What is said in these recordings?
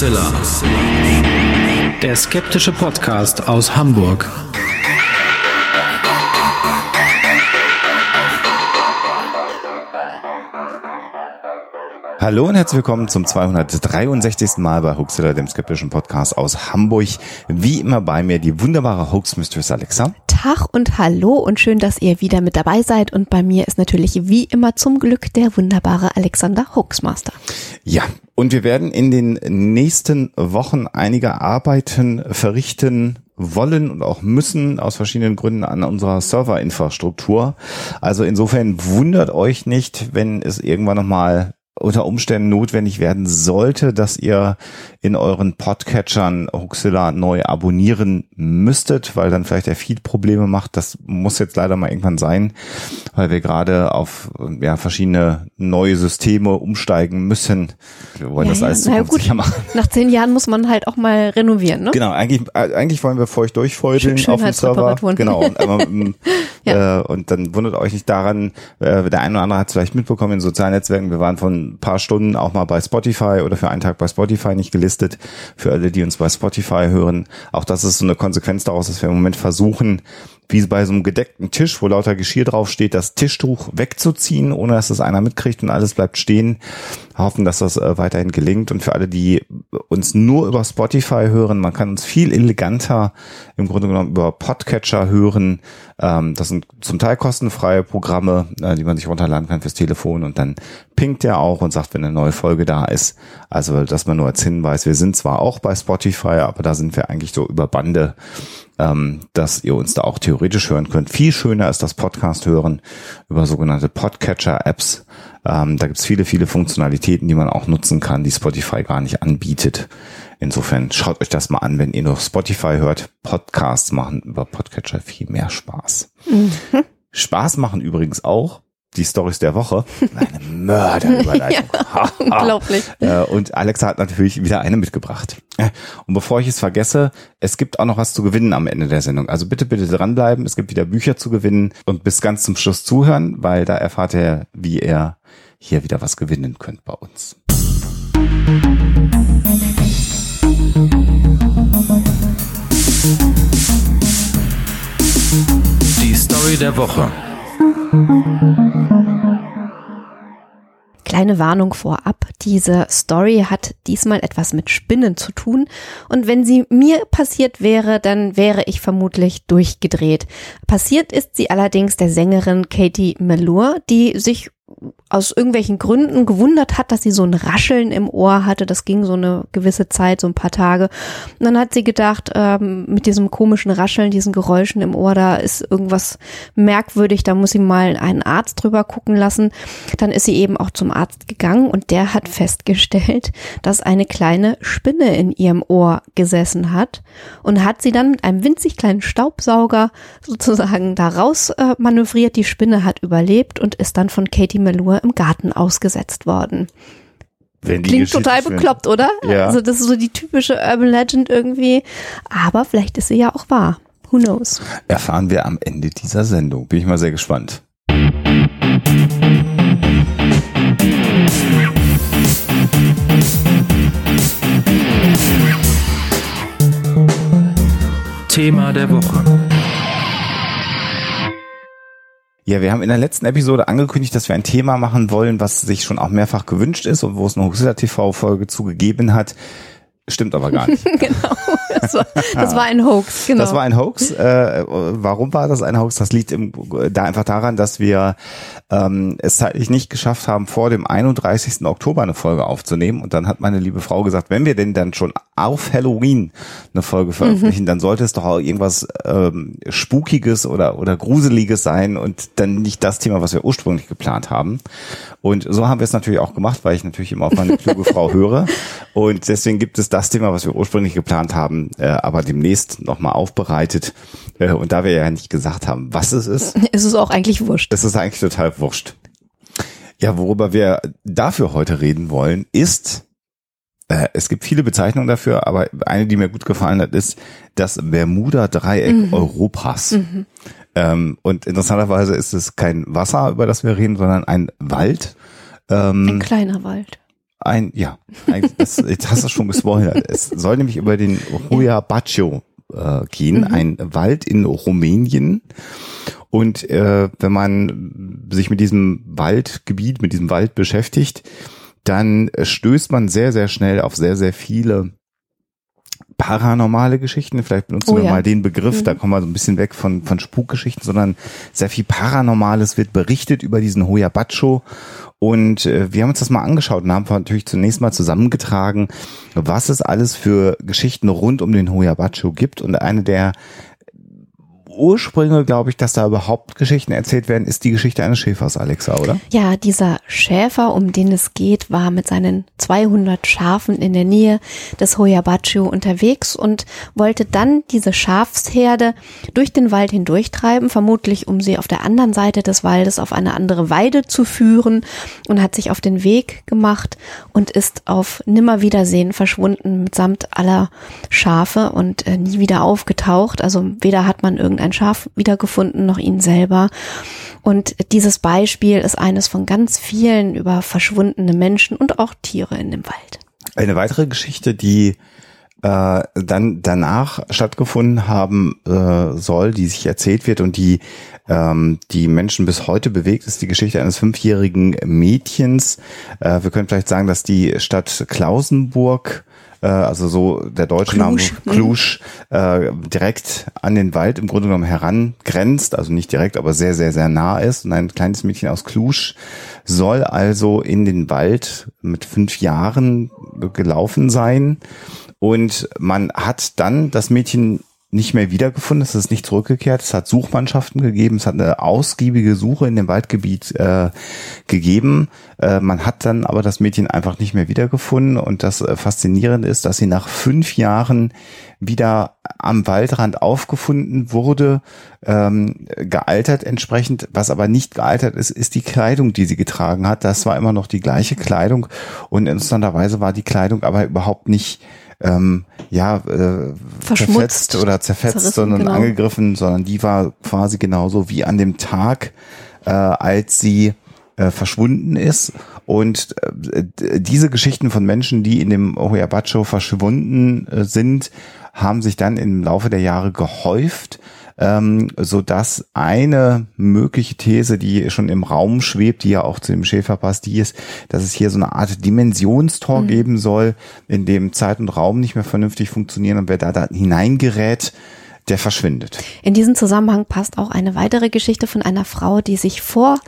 Hoaxilla. Der skeptische Podcast aus Hamburg. Hallo und herzlich willkommen zum 263. Mal bei Hoaxilla, dem skeptischen Podcast aus Hamburg. Wie immer bei mir die wunderbare Hoax Mistress Alexa. Tag und hallo und schön, dass ihr wieder mit dabei seid. Und bei mir ist natürlich wie immer zum Glück der wunderbare Alexander Hoaxmaster. Ja, und wir werden in den nächsten Wochen einige Arbeiten verrichten, wollen und auch müssen aus verschiedenen Gründen an unserer Serverinfrastruktur. Also insofern wundert euch nicht, wenn es irgendwann nochmal unter Umständen notwendig werden sollte, dass ihr in euren Podcatchern Huxilla neu abonnieren müsstet, weil dann vielleicht der Feed Probleme macht. Das muss jetzt leider mal irgendwann sein, weil wir gerade auf ja, verschiedene neue Systeme umsteigen müssen. Wir wollen Ja, das alles ja, zukunftssicher gut. machen. Nach zehn Jahren muss man halt auch mal renovieren, ne? Genau, eigentlich, eigentlich wollen wir für euch durchfeudeln Schön- auf dem Server. Genau. Und, einmal, ähm, Ja. äh, und dann wundert euch nicht daran, äh, der eine oder andere hat es vielleicht mitbekommen in sozialen Netzwerken, wir waren von ein paar Stunden auch mal bei Spotify oder für einen Tag bei Spotify nicht gelistet. Für alle, die uns bei Spotify hören. Auch das ist so eine Konsequenz daraus, dass wir im Moment versuchen, wie bei so einem gedeckten Tisch, wo lauter Geschirr draufsteht, das Tischtuch wegzuziehen, ohne dass das einer mitkriegt und alles bleibt stehen. Hoffen, dass das äh, weiterhin gelingt. Und für alle, die uns nur über Spotify hören, man kann uns viel eleganter im Grunde genommen über Podcatcher hören. Ähm, das sind zum Teil kostenfreie Programme, äh, die man sich runterladen kann fürs Telefon und dann pinkt der auch und sagt, wenn eine neue Folge da ist. Also, dass man nur als Hinweis, wir sind zwar auch bei Spotify, aber da sind wir eigentlich so über Bande ähm, dass ihr uns da auch theoretisch hören könnt. Viel schöner ist das Podcast hören über sogenannte Podcatcher-Apps. Ähm, da gibt's viele, viele Funktionalitäten, die man auch nutzen kann, die Spotify gar nicht anbietet. Insofern schaut euch das mal an, wenn ihr nur Spotify hört. Podcasts machen über Podcatcher viel mehr Spaß. Spaß machen übrigens auch die Stories der Woche. Eine Mörderüberleitung. Ha. Unglaublich. Äh, Und Alexa hat natürlich wieder eine mitgebracht. Äh, Und bevor ich es vergesse, es gibt auch noch was zu gewinnen am Ende der Sendung. Also bitte, bitte dranbleiben. Es gibt wieder Bücher zu gewinnen und bis ganz zum Schluss zuhören, weil da erfahrt ihr, wie ihr hier wieder was gewinnen könnt bei uns. Die Story der Woche. Kleine Warnung vorab. Diese Story hat diesmal etwas mit Spinnen zu tun. Und wenn sie mir passiert wäre, dann wäre ich vermutlich durchgedreht. Passiert ist sie allerdings der Sängerin Katie Melua, die sich aus irgendwelchen Gründen gewundert hat, dass sie so ein Rascheln im Ohr hatte. Das ging so eine gewisse Zeit, so ein paar Tage. Und dann hat sie gedacht, ähm, mit diesem komischen Rascheln, diesen Geräuschen im Ohr, da ist irgendwas merkwürdig, da muss sie mal einen Arzt drüber gucken lassen. Dann ist sie eben auch zum Arzt gegangen und der hat festgestellt, dass eine kleine Spinne in ihrem Ohr gesessen hat und hat sie dann mit einem winzig kleinen Staubsauger sozusagen da äh, manövriert. Die Spinne hat überlebt und ist dann von Katie Melua im Garten ausgesetzt worden. Klingt Geschichte total bekloppt, oder? Ja. Also das ist so die typische Urban Legend irgendwie. Aber vielleicht ist sie ja auch wahr. Who knows? Erfahren wir am Ende dieser Sendung. Bin ich mal sehr gespannt. Thema der Woche. Ja, wir haben in der letzten Episode angekündigt, dass wir ein Thema machen wollen, was sich schon auch mehrfach gewünscht ist und wo es eine Huxilla TV-Folge zugegeben hat. Stimmt aber gar nicht. genau. Das war, das war ein Hoax, genau. Das war ein Hoax. Äh, warum war das ein Hoax? Das liegt im, da einfach daran, dass wir ähm, es zeitlich nicht geschafft haben, vor dem 31. Oktober eine Folge aufzunehmen. Und dann hat meine liebe Frau gesagt, wenn wir denn dann schon auf Halloween eine Folge veröffentlichen, dann sollte es doch auch irgendwas ähm, Spukiges oder, oder Gruseliges sein und dann nicht das Thema, was wir ursprünglich geplant haben. Und so haben wir es natürlich auch gemacht, weil ich natürlich immer auf meine kluge Frau höre. Und deswegen gibt es das Thema, was wir ursprünglich geplant haben, äh, aber demnächst nochmal aufbereitet. Äh, und da wir ja nicht gesagt haben, was es ist, ist es auch eigentlich wurscht. ist es eigentlich total wurscht. Ja, worüber wir dafür heute reden wollen, ist, äh, es gibt viele Bezeichnungen dafür, aber eine, die mir gut gefallen hat, ist das Bermuda-Dreieck Europas. Ähm, und interessanterweise ist es kein Wasser, über das wir reden, sondern ein Wald. Ein Ähm, kleiner Wald. Ein, ja, ein, das, jetzt hast du schon gespoilert. Es soll nämlich über den Hoya Bacio äh, gehen, mhm. ein Wald in Rumänien. Und äh, wenn man sich mit diesem Waldgebiet, mit diesem Wald beschäftigt, dann stößt man sehr, sehr schnell auf sehr, sehr viele paranormale Geschichten. Vielleicht benutzen oh, wir ja. mal den Begriff, mhm. da kommen wir so ein bisschen weg von, von Spukgeschichten, sondern sehr viel Paranormales wird berichtet über diesen Hoya Bacho. Und äh, wir haben uns das mal angeschaut und haben natürlich zunächst mal zusammengetragen, was es alles für Geschichten rund um den Hoya Bacho gibt. Und eine der Ursprünge, glaube ich, dass da überhaupt Geschichten erzählt werden, ist die Geschichte eines Schäfers, Alexa, oder? Ja, dieser Schäfer, um den es geht, war mit seinen 200 Schafen in der Nähe des Hoyabachu unterwegs und wollte dann diese Schafsherde durch den Wald hindurchtreiben, vermutlich um sie auf der anderen Seite des Waldes auf eine andere Weide zu führen und hat sich auf den Weg gemacht und ist auf Nimmerwiedersehen verschwunden mitsamt aller Schafe und äh, nie wieder aufgetaucht. Also weder hat man irgendein ein Schaf wiedergefunden, noch ihn selber. Und dieses Beispiel ist eines von ganz vielen über verschwundene Menschen und auch Tiere in dem Wald. Eine weitere Geschichte, die äh, dann danach stattgefunden haben äh, soll, die sich erzählt wird und die ähm, die Menschen bis heute bewegt, ist die Geschichte eines fünfjährigen Mädchens. Äh, wir können vielleicht sagen, dass die Stadt Klausenburg äh, also so der deutsche. Name Klusch, äh, direkt an den Wald im Grunde genommen herangrenzt, also nicht direkt, aber sehr, sehr, sehr nah ist. Und ein kleines Mädchen aus Klusch soll also in den Wald mit fünf Jahren gelaufen sein. Und man hat dann das Mädchen nicht mehr wiedergefunden, es ist nicht zurückgekehrt, es hat Suchmannschaften gegeben, es hat eine ausgiebige Suche in dem Waldgebiet äh, gegeben. Äh, man hat dann aber das Mädchen einfach nicht mehr wiedergefunden und das äh, Faszinierende ist, dass sie nach fünf Jahren wieder am Waldrand aufgefunden wurde, ähm, gealtert entsprechend. Was aber nicht gealtert ist, ist die Kleidung, die sie getragen hat. Das war immer noch die gleiche Kleidung und interessanterweise war die Kleidung aber überhaupt nicht ähm, ja, äh, zerfetzt oder zerfetzt, sondern genau. angegriffen, sondern die war quasi genauso wie an dem Tag, äh, als sie äh, verschwunden ist. Und äh, diese Geschichten von Menschen, die in dem Ohuyabacho verschwunden äh, sind, haben sich dann im Laufe der Jahre gehäuft ähm, so dass eine mögliche These, die schon im Raum schwebt, die ja auch zu dem Schäfer passt, die ist, dass es hier so eine Art Dimensionstor mhm. geben soll, in dem Zeit und Raum nicht mehr vernünftig funktionieren und wer da, da hineingerät, der verschwindet. In diesem Zusammenhang passt auch eine weitere Geschichte von einer Frau, die sich vor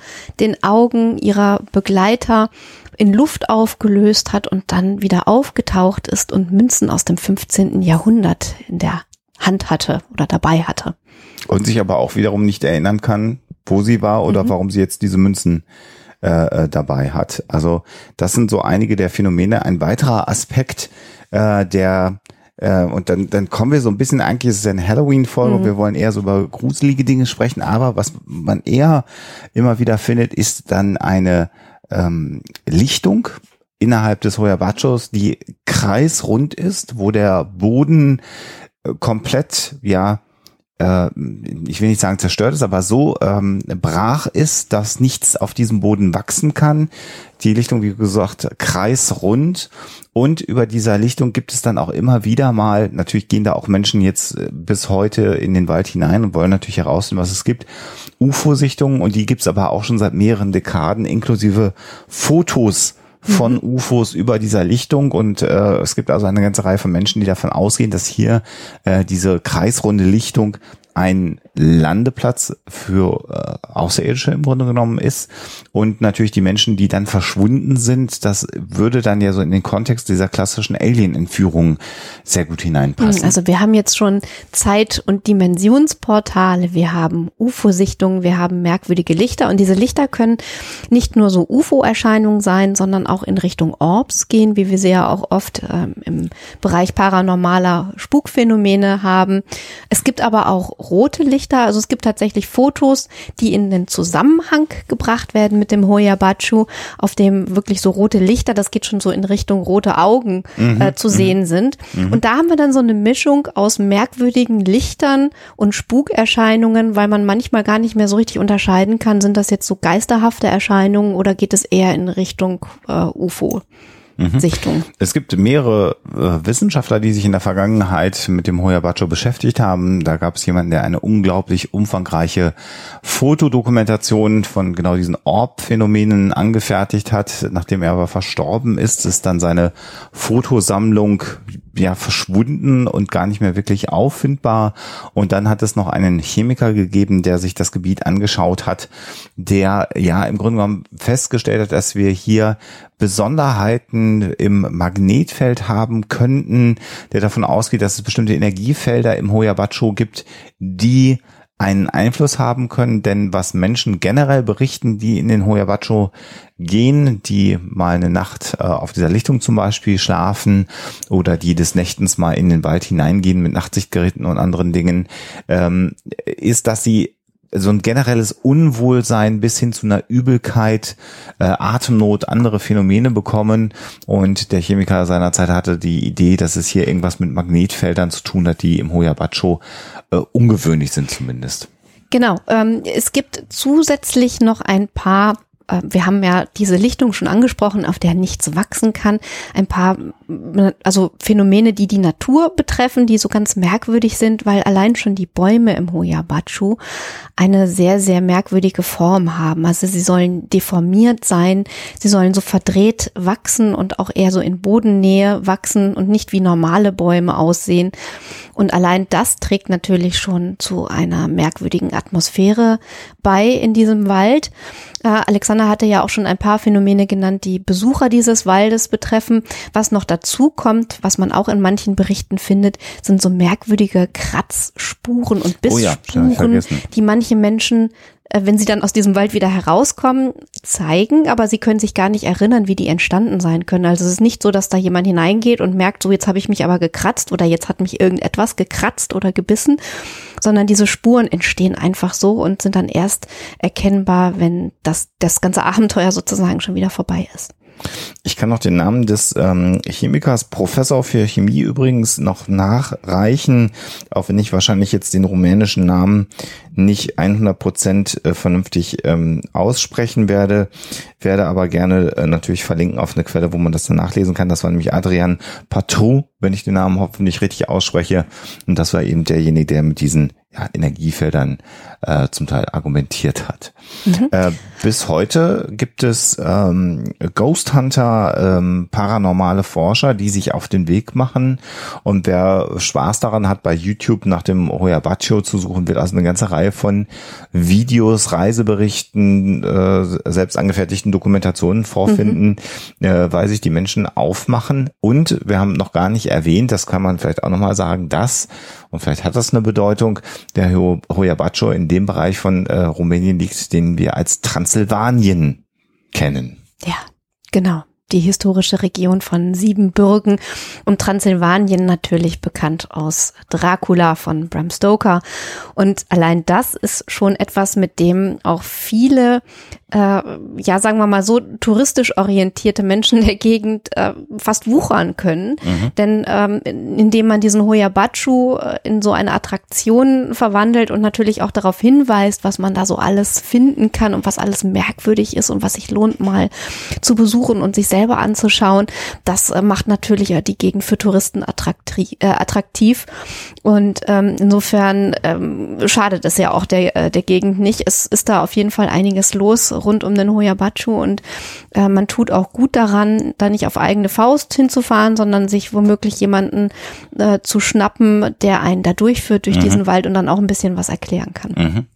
den Augen ihrer Begleiter in Luft aufgelöst hat und dann wieder aufgetaucht ist und Münzen aus dem 15. Jahrhundert in der Hand hatte oder dabei hatte. Und sich aber auch wiederum nicht erinnern kann, wo sie war oder mhm. warum sie jetzt diese Münzen äh, äh, dabei hat. Also das sind so einige der Phänomene. Ein weiterer Aspekt, äh, der äh, und dann, dann kommen wir so ein bisschen, eigentlich ist es eine Halloween-Folge mhm. und wir wollen eher so über gruselige Dinge sprechen, aber was man eher immer wieder findet, ist dann eine ähm, Lichtung innerhalb des Hoyabachos, die kreisrund ist, wo der Boden komplett, ja, äh, ich will nicht sagen zerstört ist, aber so ähm, brach ist, dass nichts auf diesem Boden wachsen kann. Die Lichtung, wie gesagt, kreisrund. Und über dieser Lichtung gibt es dann auch immer wieder mal, natürlich gehen da auch Menschen jetzt äh, bis heute in den Wald hinein und wollen natürlich herausfinden, was es gibt. UFO-Sichtungen und die gibt's aber auch schon seit mehreren Dekaden, inklusive Fotos von mhm. UFOs über dieser Lichtung und äh, es gibt also eine ganze Reihe von Menschen, die davon ausgehen, dass hier äh, diese kreisrunde Lichtung ein Landeplatz für äh, Außerirdische im Grunde genommen ist. Und natürlich die Menschen, die dann verschwunden sind, das würde dann ja so in den Kontext dieser klassischen Alien-Entführung sehr gut hineinpassen. Also wir haben jetzt schon Zeit- und Dimensionsportale, wir haben UFO-Sichtungen, wir haben merkwürdige Lichter und diese Lichter können nicht nur so UFO-Erscheinungen sein, sondern auch in Richtung Orbs gehen, wie wir sie ja auch oft ähm, im Bereich paranormaler Spukphänomene haben. Es gibt aber auch rote Lichter, also es gibt tatsächlich Fotos, die in den Zusammenhang gebracht werden mit dem Hoyabachu, auf dem wirklich so rote Lichter, das geht schon so in Richtung rote Augen mhm. äh, zu mhm. sehen sind. Mhm. Und da haben wir dann so eine Mischung aus merkwürdigen Lichtern und Spukerscheinungen, weil man manchmal gar nicht mehr so richtig unterscheiden kann, sind das jetzt so geisterhafte Erscheinungen oder geht es eher in Richtung äh, UFO? Sichtung. Es gibt mehrere äh, Wissenschaftler, die sich in der Vergangenheit mit dem Hoyabacho beschäftigt haben. Da gab es jemanden, der eine unglaublich umfangreiche Fotodokumentation von genau diesen Orb-Phänomenen angefertigt hat. Nachdem er aber verstorben ist, ist dann seine Fotosammlung ja verschwunden und gar nicht mehr wirklich auffindbar. Und dann hat es noch einen Chemiker gegeben, der sich das Gebiet angeschaut hat, der ja im Grunde genommen festgestellt hat, dass wir hier Besonderheiten im Magnetfeld haben könnten, der davon ausgeht, dass es bestimmte Energiefelder im Hoyabacho gibt, die einen Einfluss haben können, denn was Menschen generell berichten, die in den Hoyabacho gehen, die mal eine Nacht äh, auf dieser Lichtung zum Beispiel schlafen oder die des Nächtens mal in den Wald hineingehen mit Nachtsichtgeräten und anderen Dingen, ähm, ist, dass sie so ein generelles Unwohlsein bis hin zu einer Übelkeit, äh, Atemnot, andere Phänomene bekommen. Und der Chemiker seinerzeit hatte die Idee, dass es hier irgendwas mit Magnetfeldern zu tun hat, die im Hoyabacho äh, ungewöhnlich sind zumindest. Genau. Ähm, es gibt zusätzlich noch ein paar wir haben ja diese Lichtung schon angesprochen, auf der nichts wachsen kann. Ein paar, also Phänomene, die die Natur betreffen, die so ganz merkwürdig sind, weil allein schon die Bäume im Hoyabachu eine sehr, sehr merkwürdige Form haben. Also sie sollen deformiert sein, sie sollen so verdreht wachsen und auch eher so in Bodennähe wachsen und nicht wie normale Bäume aussehen. Und allein das trägt natürlich schon zu einer merkwürdigen Atmosphäre bei in diesem Wald. Äh, Alexander hatte ja auch schon ein paar Phänomene genannt, die Besucher dieses Waldes betreffen. Was noch dazu kommt, was man auch in manchen Berichten findet, sind so merkwürdige Kratzspuren und Bissspuren, oh ja, die manche Menschen wenn sie dann aus diesem Wald wieder herauskommen, zeigen, aber sie können sich gar nicht erinnern, wie die entstanden sein können. Also es ist nicht so, dass da jemand hineingeht und merkt, so jetzt habe ich mich aber gekratzt oder jetzt hat mich irgendetwas gekratzt oder gebissen, sondern diese Spuren entstehen einfach so und sind dann erst erkennbar, wenn das, das ganze Abenteuer sozusagen schon wieder vorbei ist. Ich kann noch den Namen des ähm, Chemikers, Professor für Chemie übrigens, noch nachreichen, auch wenn ich wahrscheinlich jetzt den rumänischen Namen nicht 100 Prozent äh, vernünftig ähm, aussprechen werde, werde aber gerne äh, natürlich verlinken auf eine Quelle, wo man das dann nachlesen kann. Das war nämlich Adrian Patrou, wenn ich den Namen hoffentlich richtig ausspreche. Und das war eben derjenige, der mit diesen ja, Energiefeldern äh, zum Teil argumentiert hat. Mhm. Äh, bis heute gibt es ähm, Ghost Hunter, ähm, paranormale Forscher, die sich auf den Weg machen. Und wer Spaß daran hat, bei YouTube nach dem Hoyabacho zu suchen, wird also eine ganze Reihe von Videos, Reiseberichten, äh, selbst angefertigten Dokumentationen vorfinden, mhm. äh, weil sich die Menschen aufmachen. Und wir haben noch gar nicht erwähnt, das kann man vielleicht auch nochmal sagen, dass, und vielleicht hat das eine Bedeutung, der Hoyabacho in dem Bereich von äh, Rumänien liegt, den wir als Transsilvanien kennen. Ja, genau die historische Region von Siebenbürgen und Transsilvanien natürlich bekannt aus Dracula von Bram Stoker. Und allein das ist schon etwas, mit dem auch viele, äh, ja sagen wir mal so, touristisch orientierte Menschen der Gegend äh, fast wuchern können. Mhm. Denn ähm, indem man diesen Hoyabachu äh, in so eine Attraktion verwandelt und natürlich auch darauf hinweist, was man da so alles finden kann und was alles merkwürdig ist und was sich lohnt mal zu besuchen und sich selbst selber anzuschauen. Das äh, macht natürlich die Gegend für Touristen attraktiv. Äh, attraktiv. Und ähm, insofern ähm, schadet es ja auch der, äh, der Gegend nicht. Es ist da auf jeden Fall einiges los rund um den Hoyabachu und äh, man tut auch gut daran, da nicht auf eigene Faust hinzufahren, sondern sich womöglich jemanden äh, zu schnappen, der einen da durchführt durch mhm. diesen Wald und dann auch ein bisschen was erklären kann. Mhm.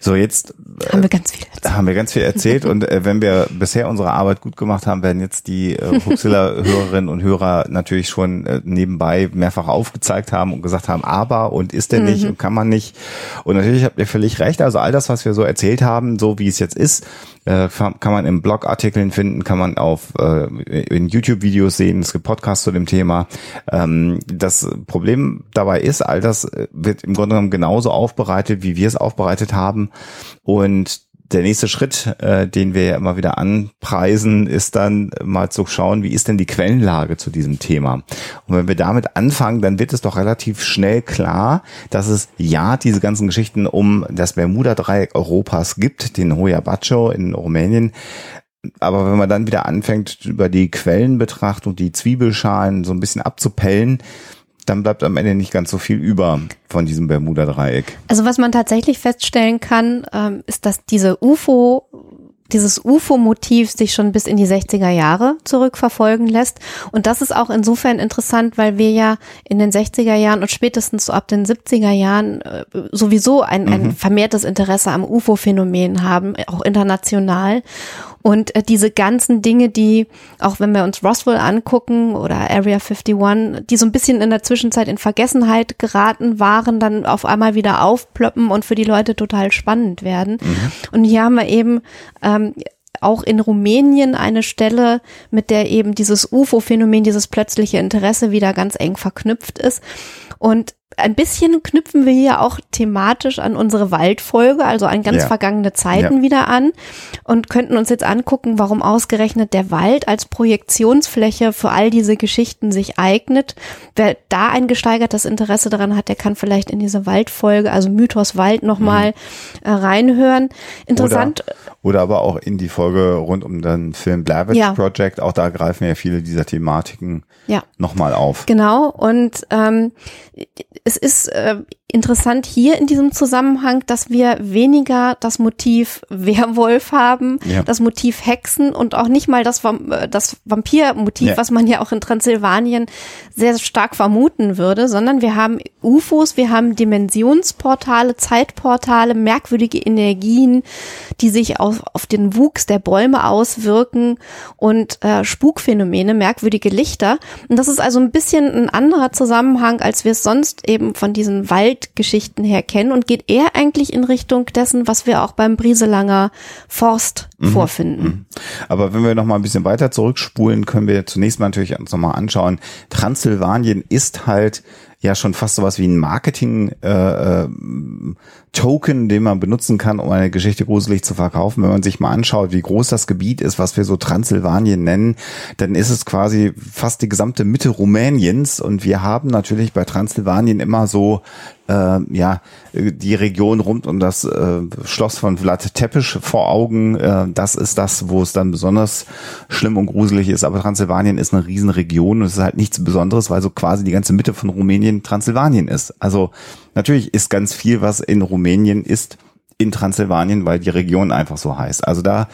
So, jetzt äh, haben wir ganz viel erzählt. Haben wir ganz viel erzählt und äh, wenn wir bisher unsere Arbeit gut gemacht haben, werden jetzt die äh, Huxilla-Hörerinnen und Hörer natürlich schon äh, nebenbei mehrfach aufgezeigt haben und gesagt haben, aber und ist denn nicht mhm. und kann man nicht. Und natürlich habt ihr völlig recht. Also all das, was wir so erzählt haben, so wie es jetzt ist, äh, kann man in Blogartikeln finden, kann man auf äh, in YouTube-Videos sehen, es gibt Podcasts zu dem Thema. Ähm, das Problem dabei ist, all das äh, wird im Grunde genommen genauso aufbereitet, wie wir es aufbereitet haben. Und der nächste Schritt, äh, den wir ja immer wieder anpreisen, ist dann mal zu schauen, wie ist denn die Quellenlage zu diesem Thema. Und wenn wir damit anfangen, dann wird es doch relativ schnell klar, dass es ja diese ganzen Geschichten um das Bermuda-Dreieck Europas gibt, den Hoya Bacho in Rumänien, aber wenn man dann wieder anfängt, über die Quellenbetrachtung, die Zwiebelschalen so ein bisschen abzupellen, dann bleibt am Ende nicht ganz so viel über von diesem Bermuda-Dreieck. Also was man tatsächlich feststellen kann, ähm, ist, dass diese UFO dieses UFO-Motiv sich schon bis in die 60er Jahre zurückverfolgen lässt. Und das ist auch insofern interessant, weil wir ja in den 60er Jahren und spätestens so ab den 70er Jahren äh, sowieso ein, ein mhm. vermehrtes Interesse am UFO-Phänomen haben, auch international. Und äh, diese ganzen Dinge, die, auch wenn wir uns Roswell angucken oder Area 51, die so ein bisschen in der Zwischenzeit in Vergessenheit geraten waren, dann auf einmal wieder aufploppen und für die Leute total spannend werden. Mhm. Und hier haben wir eben ähm, auch in Rumänien eine Stelle, mit der eben dieses UFO-Phänomen, dieses plötzliche Interesse wieder ganz eng verknüpft ist. Und ein bisschen knüpfen wir hier auch thematisch an unsere Waldfolge, also an ganz ja. vergangene Zeiten ja. wieder an und könnten uns jetzt angucken, warum ausgerechnet der Wald als Projektionsfläche für all diese Geschichten sich eignet. Wer da ein gesteigertes Interesse daran hat, der kann vielleicht in diese Waldfolge, also Mythos Wald nochmal mhm. äh, reinhören. Interessant. Oder, oder, aber auch in die Folge rund um den Film Blair ja. Project. Auch da greifen ja viele dieser Thematiken ja. nochmal auf. Genau. Und ähm, es ist äh, interessant hier in diesem Zusammenhang, dass wir weniger das Motiv Werwolf haben, ja. das Motiv Hexen und auch nicht mal das, äh, das Vampirmotiv, ja. was man ja auch in Transsilvanien sehr stark vermuten würde, sondern wir haben UFOs, wir haben Dimensionsportale, Zeitportale, merkwürdige Energien, die sich auf, auf den Wuchs der Bäume auswirken und äh, Spukphänomene, merkwürdige Lichter. Und das ist also ein bisschen ein anderer Zusammenhang, als wir es sonst eben von diesen Waldgeschichten her kennen und geht eher eigentlich in Richtung dessen, was wir auch beim Brieselanger Forst mhm. vorfinden. Mhm. Aber wenn wir noch mal ein bisschen weiter zurückspulen, können wir zunächst mal natürlich uns noch mal anschauen. Transsilvanien ist halt ja schon fast sowas wie ein Marketing äh, äh, Token, den man benutzen kann, um eine Geschichte gruselig zu verkaufen. Wenn man sich mal anschaut, wie groß das Gebiet ist, was wir so Transsilvanien nennen, dann ist es quasi fast die gesamte Mitte Rumäniens und wir haben natürlich bei Transsilvanien immer so äh, ja die Region rund um das äh, Schloss von Vlad Tepes vor Augen. Äh, das ist das, wo es dann besonders schlimm und gruselig ist. Aber Transsilvanien ist eine Riesenregion und es ist halt nichts Besonderes, weil so quasi die ganze Mitte von Rumänien Transsilvanien ist. Also natürlich ist ganz viel, was in Rumänien ist, in Transsilvanien, weil die Region einfach so heißt. Also da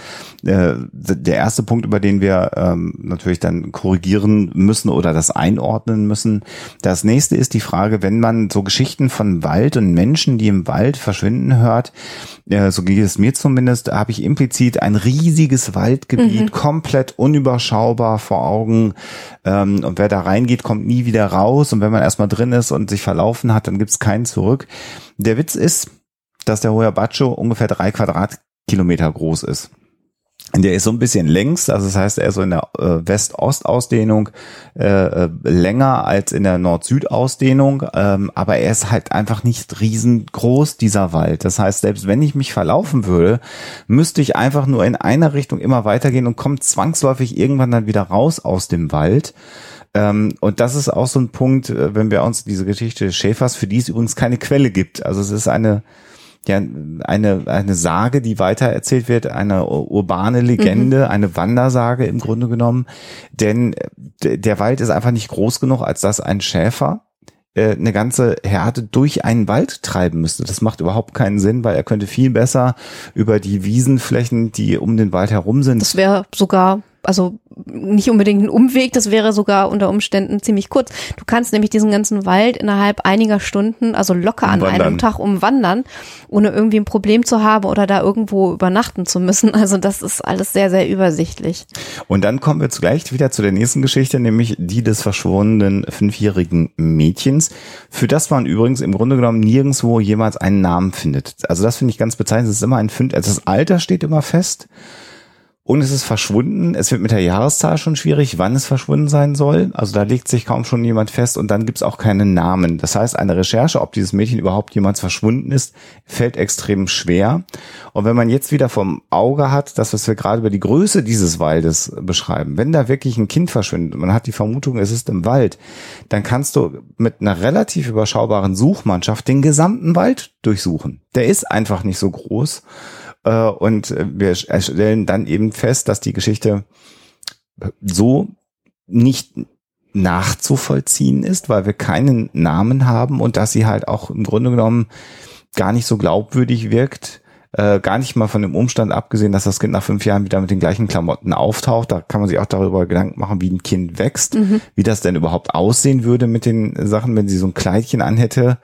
äh, der erste Punkt, über den wir ähm, natürlich dann korrigieren müssen oder das einordnen müssen. Das nächste ist die Frage, wenn man so Geschichten von Wald und Menschen, die im Wald verschwinden hört, äh, so geht es mir zumindest, habe ich implizit ein riesiges Waldgebiet, mhm. komplett unüberschaubar vor Augen. Ähm, und wer da reingeht, kommt nie wieder raus. Und wenn man erstmal drin ist und sich verlaufen hat, dann gibt es keinen zurück. Der Witz ist, dass der Hoyabacho ungefähr drei Quadratkilometer groß ist. Der ist so ein bisschen längs, also das heißt, er ist so in der äh, West-Ost-Ausdehnung äh, äh, länger als in der Nord-Süd-Ausdehnung, ähm, aber er ist halt einfach nicht riesengroß, dieser Wald. Das heißt, selbst wenn ich mich verlaufen würde, müsste ich einfach nur in einer Richtung immer weitergehen und komme zwangsläufig irgendwann dann wieder raus aus dem Wald. Ähm, und das ist auch so ein Punkt, äh, wenn wir uns diese Geschichte Schäfers, für die es übrigens keine Quelle gibt. Also es ist eine ja eine eine Sage, die weiter erzählt wird, eine urbane Legende, mhm. eine Wandersage im Grunde genommen, denn der Wald ist einfach nicht groß genug, als dass ein Schäfer äh, eine ganze Herde durch einen Wald treiben müsste. Das macht überhaupt keinen Sinn, weil er könnte viel besser über die Wiesenflächen, die um den Wald herum sind. Das wäre sogar also nicht unbedingt ein Umweg, das wäre sogar unter Umständen ziemlich kurz. Du kannst nämlich diesen ganzen Wald innerhalb einiger Stunden, also locker an einem Tag umwandern, ohne irgendwie ein Problem zu haben oder da irgendwo übernachten zu müssen. Also das ist alles sehr, sehr übersichtlich. Und dann kommen wir gleich wieder zu der nächsten Geschichte, nämlich die des verschwundenen fünfjährigen Mädchens, für das man übrigens im Grunde genommen nirgendwo jemals einen Namen findet. Also das finde ich ganz bezeichnend. Es ist immer ein Fünf, also das Alter steht immer fest. Und es ist verschwunden. Es wird mit der Jahreszahl schon schwierig, wann es verschwunden sein soll. Also da legt sich kaum schon jemand fest und dann gibt es auch keinen Namen. Das heißt, eine Recherche, ob dieses Mädchen überhaupt jemals verschwunden ist, fällt extrem schwer. Und wenn man jetzt wieder vom Auge hat, das, was wir gerade über die Größe dieses Waldes beschreiben, wenn da wirklich ein Kind verschwindet, man hat die Vermutung, es ist im Wald, dann kannst du mit einer relativ überschaubaren Suchmannschaft den gesamten Wald durchsuchen. Der ist einfach nicht so groß. Äh, und wir stellen dann eben fest, dass die Geschichte so nicht nachzuvollziehen ist, weil wir keinen Namen haben und dass sie halt auch im Grunde genommen gar nicht so glaubwürdig wirkt. Äh, gar nicht mal von dem Umstand abgesehen, dass das Kind nach fünf Jahren wieder mit den gleichen Klamotten auftaucht. Da kann man sich auch darüber Gedanken machen, wie ein Kind wächst, mhm. wie das denn überhaupt aussehen würde mit den Sachen, wenn sie so ein Kleidchen anhätte.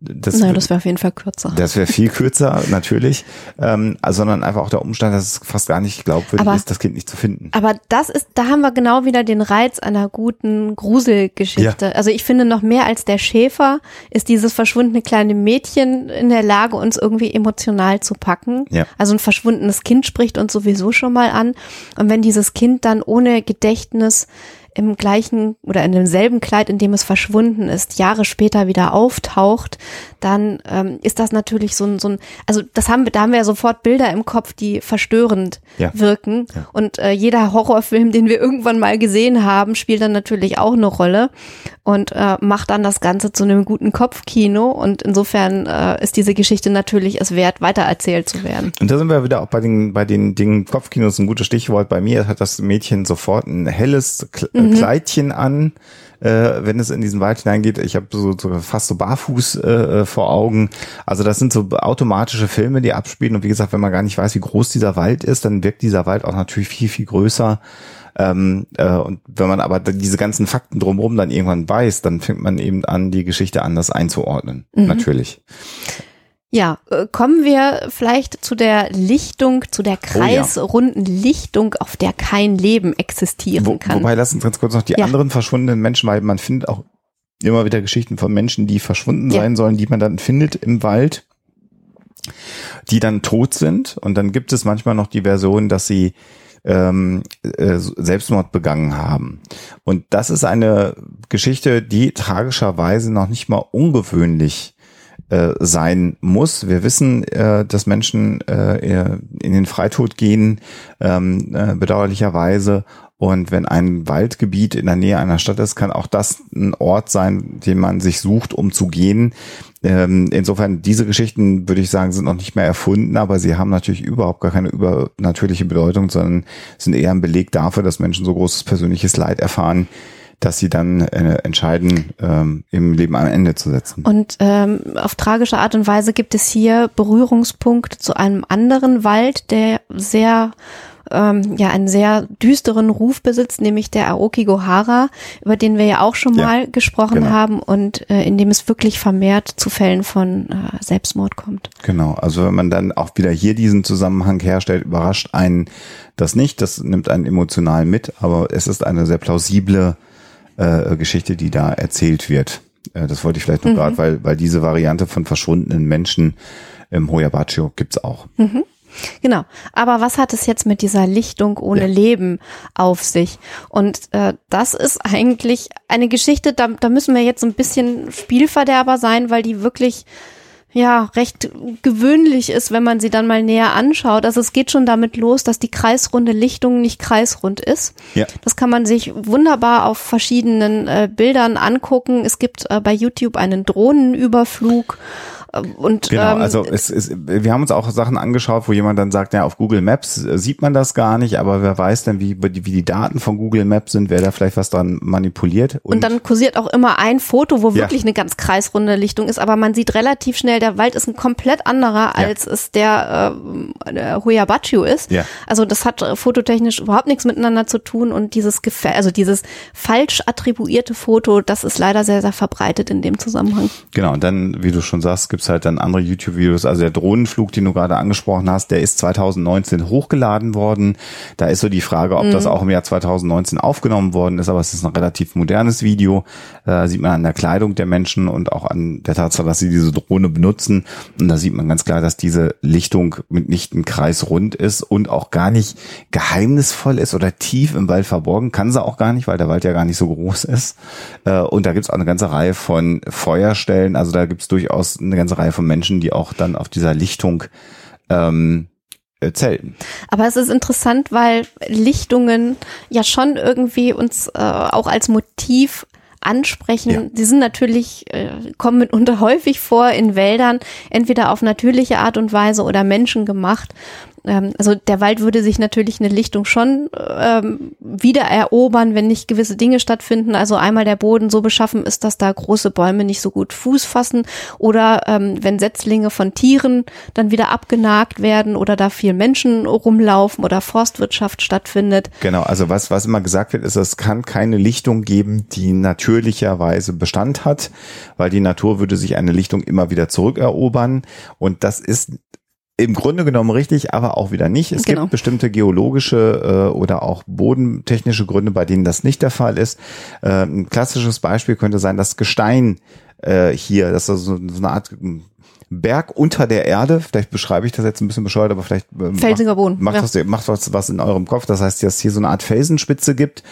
Das, naja, das wäre auf jeden Fall kürzer. Das wäre viel kürzer, natürlich, ähm, sondern einfach auch der Umstand, dass es fast gar nicht glaubwürdig aber, ist, das Kind nicht zu finden. Aber das ist, da haben wir genau wieder den Reiz einer guten Gruselgeschichte. Ja. Also ich finde noch mehr als der Schäfer ist dieses verschwundene kleine Mädchen in der Lage, uns irgendwie emotional zu packen. Ja. Also ein verschwundenes Kind spricht uns sowieso schon mal an. Und wenn dieses Kind dann ohne Gedächtnis im gleichen oder in demselben Kleid, in dem es verschwunden ist, Jahre später wieder auftaucht, dann ähm, ist das natürlich so ein, so ein, also das haben wir, da haben wir ja sofort Bilder im Kopf, die verstörend ja. wirken. Ja. Und äh, jeder Horrorfilm, den wir irgendwann mal gesehen haben, spielt dann natürlich auch eine Rolle und äh, macht dann das Ganze zu einem guten Kopfkino. Und insofern äh, ist diese Geschichte natürlich es wert, weitererzählt zu werden. Und da sind wir wieder auch bei den, bei den Dingen Kopfkinos ein gutes Stichwort. Bei mir hat das Mädchen sofort ein helles mhm. Kleidchen an äh, wenn es in diesen Wald hineingeht. Ich habe so, so fast so barfuß äh, vor Augen. Also das sind so automatische Filme, die abspielen. Und wie gesagt, wenn man gar nicht weiß, wie groß dieser Wald ist, dann wirkt dieser Wald auch natürlich viel, viel größer. Ähm, äh, und wenn man aber diese ganzen Fakten drumherum dann irgendwann weiß, dann fängt man eben an, die Geschichte anders einzuordnen. Mhm. Natürlich. Ja, äh, kommen wir vielleicht zu der Lichtung, zu der kreisrunden oh ja. Lichtung, auf der kein Leben existieren Wo, kann. Wobei, lass uns ganz kurz noch die ja. anderen verschwundenen Menschen, weil man findet auch immer wieder Geschichten von Menschen, die verschwunden ja. sein sollen, die man dann findet im Wald, die dann tot sind. Und dann gibt es manchmal noch die Version, dass sie ähm, äh, Selbstmord begangen haben. Und das ist eine Geschichte, die tragischerweise noch nicht mal ungewöhnlich äh, sein muss. Wir wissen, äh, dass Menschen äh, in den Freitod gehen, ähm, äh, bedauerlicherweise. Und wenn ein Waldgebiet in der Nähe einer Stadt ist, kann auch das ein Ort sein, den man sich sucht, um zu gehen. Ähm, insofern, diese Geschichten, würde ich sagen, sind noch nicht mehr erfunden, aber sie haben natürlich überhaupt gar keine übernatürliche Bedeutung, sondern sind eher ein Beleg dafür, dass Menschen so großes persönliches Leid erfahren, dass sie dann äh, entscheiden, ähm, im Leben am Ende zu setzen. Und ähm, auf tragische Art und Weise gibt es hier Berührungspunkt zu einem anderen Wald, der sehr ähm, ja einen sehr düsteren Ruf besitzt, nämlich der Aoki Gohara, über den wir ja auch schon mal ja, gesprochen genau. haben und äh, in dem es wirklich vermehrt zu Fällen von äh, Selbstmord kommt. Genau, also wenn man dann auch wieder hier diesen Zusammenhang herstellt, überrascht einen das nicht, das nimmt einen emotional mit, aber es ist eine sehr plausible äh, Geschichte, die da erzählt wird. Äh, das wollte ich vielleicht noch mhm. gerade, weil, weil diese Variante von verschwundenen Menschen im Hoyabacho gibt's auch. Mhm. Genau. Aber was hat es jetzt mit dieser Lichtung ohne ja. Leben auf sich? Und äh, das ist eigentlich eine Geschichte, da, da müssen wir jetzt ein bisschen Spielverderber sein, weil die wirklich ja recht gewöhnlich ist, wenn man sie dann mal näher anschaut. Also es geht schon damit los, dass die kreisrunde Lichtung nicht kreisrund ist. Ja. Das kann man sich wunderbar auf verschiedenen äh, Bildern angucken. Es gibt äh, bei YouTube einen Drohnenüberflug und, genau, ähm, also es ist, wir haben uns auch Sachen angeschaut, wo jemand dann sagt, ja, auf Google Maps äh, sieht man das gar nicht, aber wer weiß denn, wie, wie die Daten von Google Maps sind, wer da vielleicht was dran manipuliert. Und, und dann kursiert auch immer ein Foto, wo ja. wirklich eine ganz kreisrunde Lichtung ist, aber man sieht relativ schnell, der Wald ist ein komplett anderer, als ja. es der, äh, der Huyabachu ist. Ja. Also das hat äh, fototechnisch überhaupt nichts miteinander zu tun und dieses Gefähr also dieses falsch attribuierte Foto, das ist leider sehr, sehr verbreitet in dem Zusammenhang. Genau, und dann, wie du schon sagst, gibt's halt dann andere YouTube-Videos. Also der Drohnenflug, den du gerade angesprochen hast, der ist 2019 hochgeladen worden. Da ist so die Frage, ob mhm. das auch im Jahr 2019 aufgenommen worden ist, aber es ist ein relativ modernes Video. Da sieht man an der Kleidung der Menschen und auch an der Tatsache, dass sie diese Drohne benutzen. Und da sieht man ganz klar, dass diese Lichtung mitnichten kreisrund ist und auch gar nicht geheimnisvoll ist oder tief im Wald verborgen. Kann sie auch gar nicht, weil der Wald ja gar nicht so groß ist. Äh, und da gibt es auch eine ganze Reihe von Feuerstellen. Also da gibt es durchaus eine ganze ganze Reihe von Menschen, die auch dann auf dieser Lichtung ähm, äh, zelten. Aber es ist interessant, weil Lichtungen ja schon irgendwie uns äh, auch als Motiv ansprechen. Ja. Die sind natürlich, äh, kommen mitunter häufig vor in Wäldern, entweder auf natürliche Art und Weise oder menschengemacht. Ähm, also der Wald würde sich natürlich eine Lichtung schon ähm, wieder erobern, wenn nicht gewisse Dinge stattfinden. Also einmal der Boden so beschaffen ist, dass da große Bäume nicht so gut Fuß fassen oder ähm, wenn Setzlinge von Tieren dann wieder abgenagt werden oder da viel Menschen rumlaufen oder Forstwirtschaft stattfindet. Genau, also was, was immer gesagt wird, ist, es kann keine Lichtung geben, die natürlicherweise Bestand hat, weil die Natur würde sich eine Lichtung immer wieder zurückerobern und das ist im Grunde genommen richtig, aber auch wieder nicht. Es Genau. gibt bestimmte geologische äh, oder auch bodentechnische Gründe, bei denen das nicht der Fall ist. Äh, ein klassisches Beispiel könnte sein, das Gestein äh, hier, das ist so, so eine Art Berg unter der Erde. Vielleicht beschreibe ich das jetzt ein bisschen bescheuert, aber vielleicht ähm, Felsiger Boden, Macht, ja. das, macht was, was in eurem Kopf. Das heißt, dass es hier so eine Art Felsenspitze gibt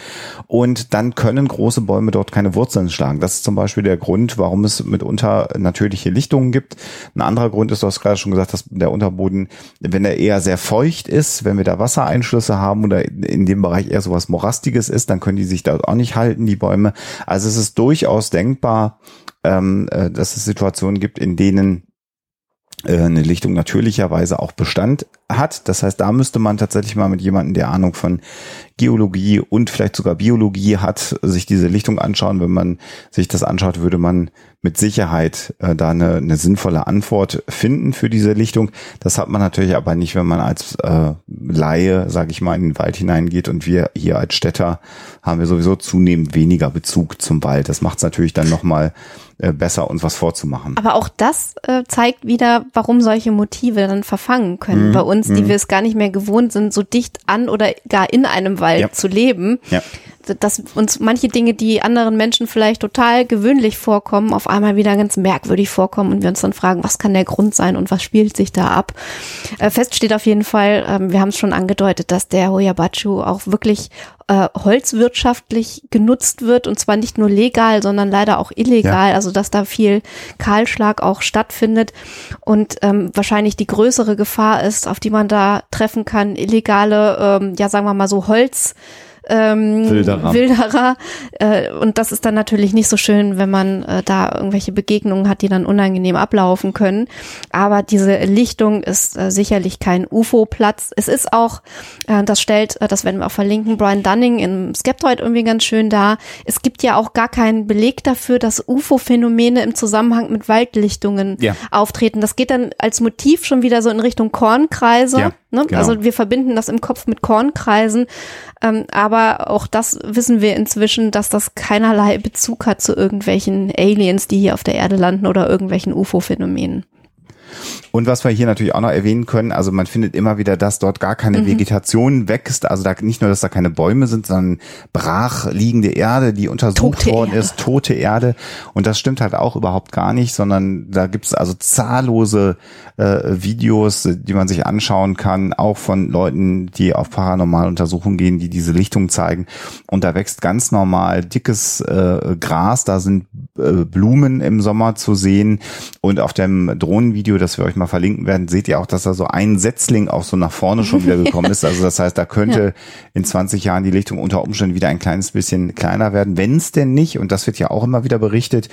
und dann können große Bäume dort keine Wurzeln schlagen. Das ist zum Beispiel der Grund, warum es mitunter natürliche Lichtungen gibt. Ein anderer Grund ist, du hast gerade schon gesagt, dass der Unterboden, wenn er eher sehr feucht ist, wenn wir da Wassereinschlüsse haben oder in dem Bereich eher sowas Morastiges ist, dann können die sich dort auch nicht halten, die Bäume. Also es ist durchaus denkbar, ähm, äh, dass es Situationen gibt, in denen eine Lichtung natürlicherweise auch Bestand hat. Das heißt, da müsste man tatsächlich mal mit jemandem, der Ahnung von Geologie und vielleicht sogar Biologie hat, sich diese Lichtung anschauen. Wenn man sich das anschaut, würde man mit Sicherheit äh, da eine, eine sinnvolle Antwort finden für diese Lichtung. Das hat man natürlich aber nicht, wenn man als äh, Laie, sage ich mal, in den Wald hineingeht und wir hier als Städter haben wir sowieso zunehmend weniger Bezug zum Wald. Das macht es natürlich dann nochmal äh, besser, uns was vorzumachen. Aber auch das äh, zeigt wieder, warum solche Motive dann verfangen Mhm. können. Bei uns, die wir es gar nicht mehr gewohnt sind, so dicht an oder gar in einem Wald Ja. zu leben, Ja. dass uns manche Dinge, die anderen Menschen vielleicht total gewöhnlich vorkommen, auf einmal wieder ganz merkwürdig vorkommen und wir uns dann fragen, was kann der Grund sein und was spielt sich da ab? Äh, fest steht auf jeden Fall, ähm, wir haben es schon angedeutet, dass der Hoyabachu auch wirklich äh, holzwirtschaftlich genutzt wird und zwar nicht nur legal, sondern leider auch illegal, also dass da viel Kahlschlag auch stattfindet. Und ähm, wahrscheinlich die größere Gefahr ist, auf die man da treffen kann, illegale, ähm, ja sagen wir mal so Holz ähm, Wilderer. Wilderer. Äh, und das ist dann natürlich nicht so schön, wenn man äh, da irgendwelche Begegnungen hat, die dann unangenehm ablaufen können. Aber diese Lichtung ist äh, sicherlich kein UFO-Platz. Es ist auch, äh, das stellt, äh, das werden wir auch verlinken, Brian Dunning im Skeptoid irgendwie ganz schön dar. Es gibt ja auch gar keinen Beleg dafür, dass UFO-Phänomene im Zusammenhang mit Waldlichtungen Ja. auftreten. Das geht dann als Motiv schon wieder so in Richtung Kornkreise. Ja, ne? genau. Also wir verbinden das im Kopf mit Kornkreisen. Ähm, aber auch das wissen wir inzwischen, dass das keinerlei Bezug hat zu irgendwelchen Aliens, die hier auf der Erde landen oder irgendwelchen UFO-Phänomenen. Und was wir hier natürlich auch noch erwähnen können, also man findet immer wieder, dass dort gar keine Mhm. Vegetation wächst. Also da nicht nur, dass da keine Bäume sind, sondern brach liegende Erde, die untersucht Tote worden Erde. ist, tote Erde. Und das stimmt halt auch überhaupt gar nicht, sondern da gibt es also zahllose äh, Videos, die man sich anschauen kann, auch von Leuten, die auf paranormale Untersuchungen gehen, die diese Lichtung zeigen. Und da wächst ganz normal dickes äh, Gras, da sind äh, Blumen im Sommer zu sehen. Und auf dem Drohnenvideo, das wir euch mal verlinken werden, seht ihr auch, dass da so ein Setzling auch so nach vorne schon wieder gekommen ist. Also das heißt, da könnte in 20 Jahren die Lichtung unter Umständen wieder ein kleines bisschen kleiner werden, wenn es denn nicht, und das wird ja auch immer wieder berichtet,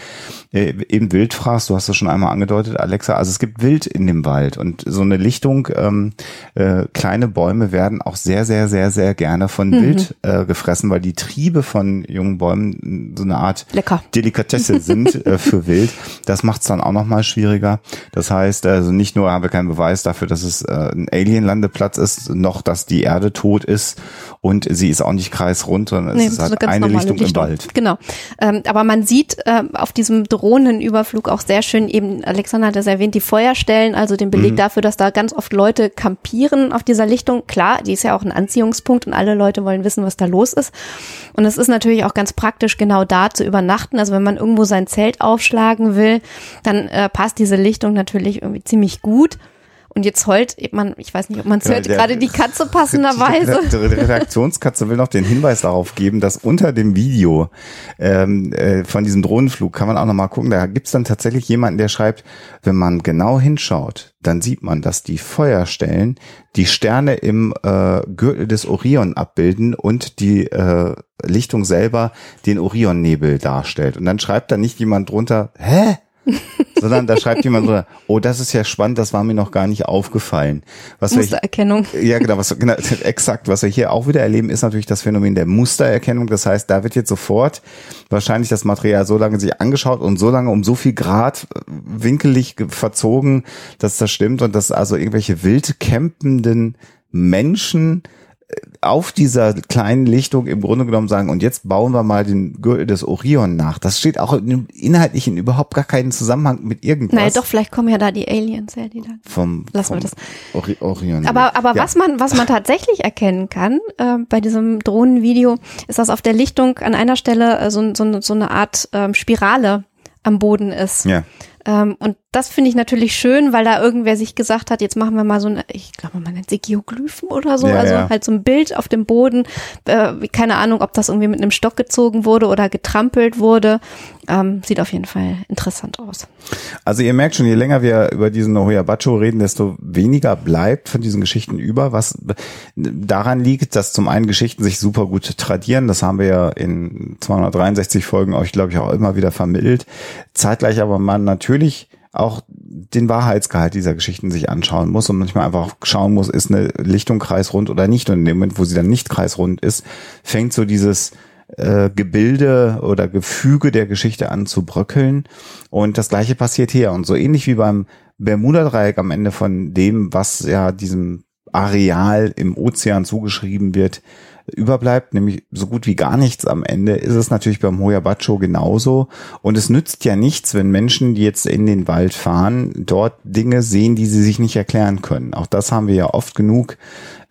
äh, eben Wildfraß, du hast es schon einmal angedeutet, Alexa, also es gibt Wild in dem Wald und so eine Lichtung, ähm, äh, kleine Bäume werden auch sehr, sehr, sehr, sehr gerne von Wild äh, gefressen, weil die Triebe von jungen Bäumen so eine Art Lecker. Delikatesse sind äh, für Wild. Das macht es dann auch noch mal schwieriger. Das heißt, also nicht nur haben wir keinen Beweis dafür, dass es äh, ein Alien-Landeplatz ist, noch dass die Erde tot ist und sie ist auch nicht kreisrund, sondern Nee, es ist halt ganz eine normale Lichtung, im Wald. Genau. Ähm, aber man sieht ähm, auf diesem Drohnenüberflug auch sehr schön eben, Alexander hat das erwähnt, die Feuerstellen, also den Beleg Mhm. dafür, dass da ganz oft Leute campieren auf dieser Lichtung. Klar, die ist ja auch ein Anziehungspunkt und alle Leute wollen wissen, was da los ist. Und es ist natürlich auch ganz praktisch, genau da zu übernachten. Also wenn man irgendwo sein Zelt aufschlagen will, dann äh, passt diese Lichtung natürlich irgendwie ziemlich gut. Und jetzt heult man, ich weiß nicht, ob man es Genau, hört, gerade die Katze passenderweise. Die Redaktionskatze will noch den Hinweis darauf geben, dass unter dem Video ähm, äh, von diesem Drohnenflug kann man auch noch mal gucken, da gibt's dann tatsächlich jemanden, der schreibt, wenn man genau hinschaut, dann sieht man, dass die Feuerstellen die Sterne im äh, Gürtel des Orion abbilden und die äh, Lichtung selber den Orionnebel darstellt. Und dann schreibt da nicht jemand drunter, hä? sondern da schreibt jemand drunter, oh, das ist ja spannend, das war mir noch gar nicht aufgefallen. Was wir Mustererkennung. ja, genau, was, genau, exakt. Was wir hier auch wieder erleben, ist natürlich das Phänomen der Mustererkennung. Das heißt, da wird jetzt sofort wahrscheinlich das Material so lange sich angeschaut und so lange um so viel Grad äh, winkelig ge- verzogen, dass das stimmt und dass also irgendwelche wild campenden Menschen auf dieser kleinen Lichtung im Grunde genommen sagen, und jetzt bauen wir mal den Gürtel des Orion nach. Das steht auch in- inhaltlich in überhaupt gar keinen Zusammenhang mit irgendwas. Naja, doch, vielleicht kommen ja da die Aliens her, die dann. Vom, Lassen wir vom das. Ori Orion. Aber, aber Ja. was man, was man tatsächlich erkennen kann, äh, bei diesem Drohnenvideo, ist, dass auf der Lichtung an einer Stelle äh, so, so, so eine Art ähm, Spirale am Boden ist. Ja. Ähm, und das finde ich natürlich schön, weil da irgendwer sich gesagt hat, jetzt machen wir mal so eine, ich glaube, man nennt sie Geoglyphen oder so, Ja, also ja. halt so ein Bild auf dem Boden. Äh, keine Ahnung, ob das irgendwie mit einem Stock gezogen wurde oder getrampelt wurde. Ähm, sieht auf jeden Fall interessant aus. Also ihr merkt schon, je länger wir über diesen Ohuyabacho reden, desto weniger bleibt von diesen Geschichten über, was daran liegt, dass zum einen Geschichten sich super gut tradieren. Das haben wir ja in 263 Folgen euch, glaube ich, auch immer wieder vermittelt. Zeitgleich aber man natürlich auch den Wahrheitsgehalt dieser Geschichten sich anschauen muss und manchmal einfach schauen muss, ist eine Lichtung kreisrund oder nicht. Und in dem Moment, wo sie dann nicht kreisrund ist, fängt so dieses äh, Gebilde oder Gefüge der Geschichte an zu bröckeln. Und das gleiche passiert hier. Und so ähnlich wie beim Bermuda-Dreieck am Ende von dem, was ja diesem Areal im Ozean zugeschrieben wird, überbleibt, nämlich so gut wie gar nichts am Ende, ist es natürlich beim Hoyabacho genauso. Und es nützt ja nichts, wenn Menschen, die jetzt in den Wald fahren, dort Dinge sehen, die sie sich nicht erklären können. Auch das haben wir ja oft genug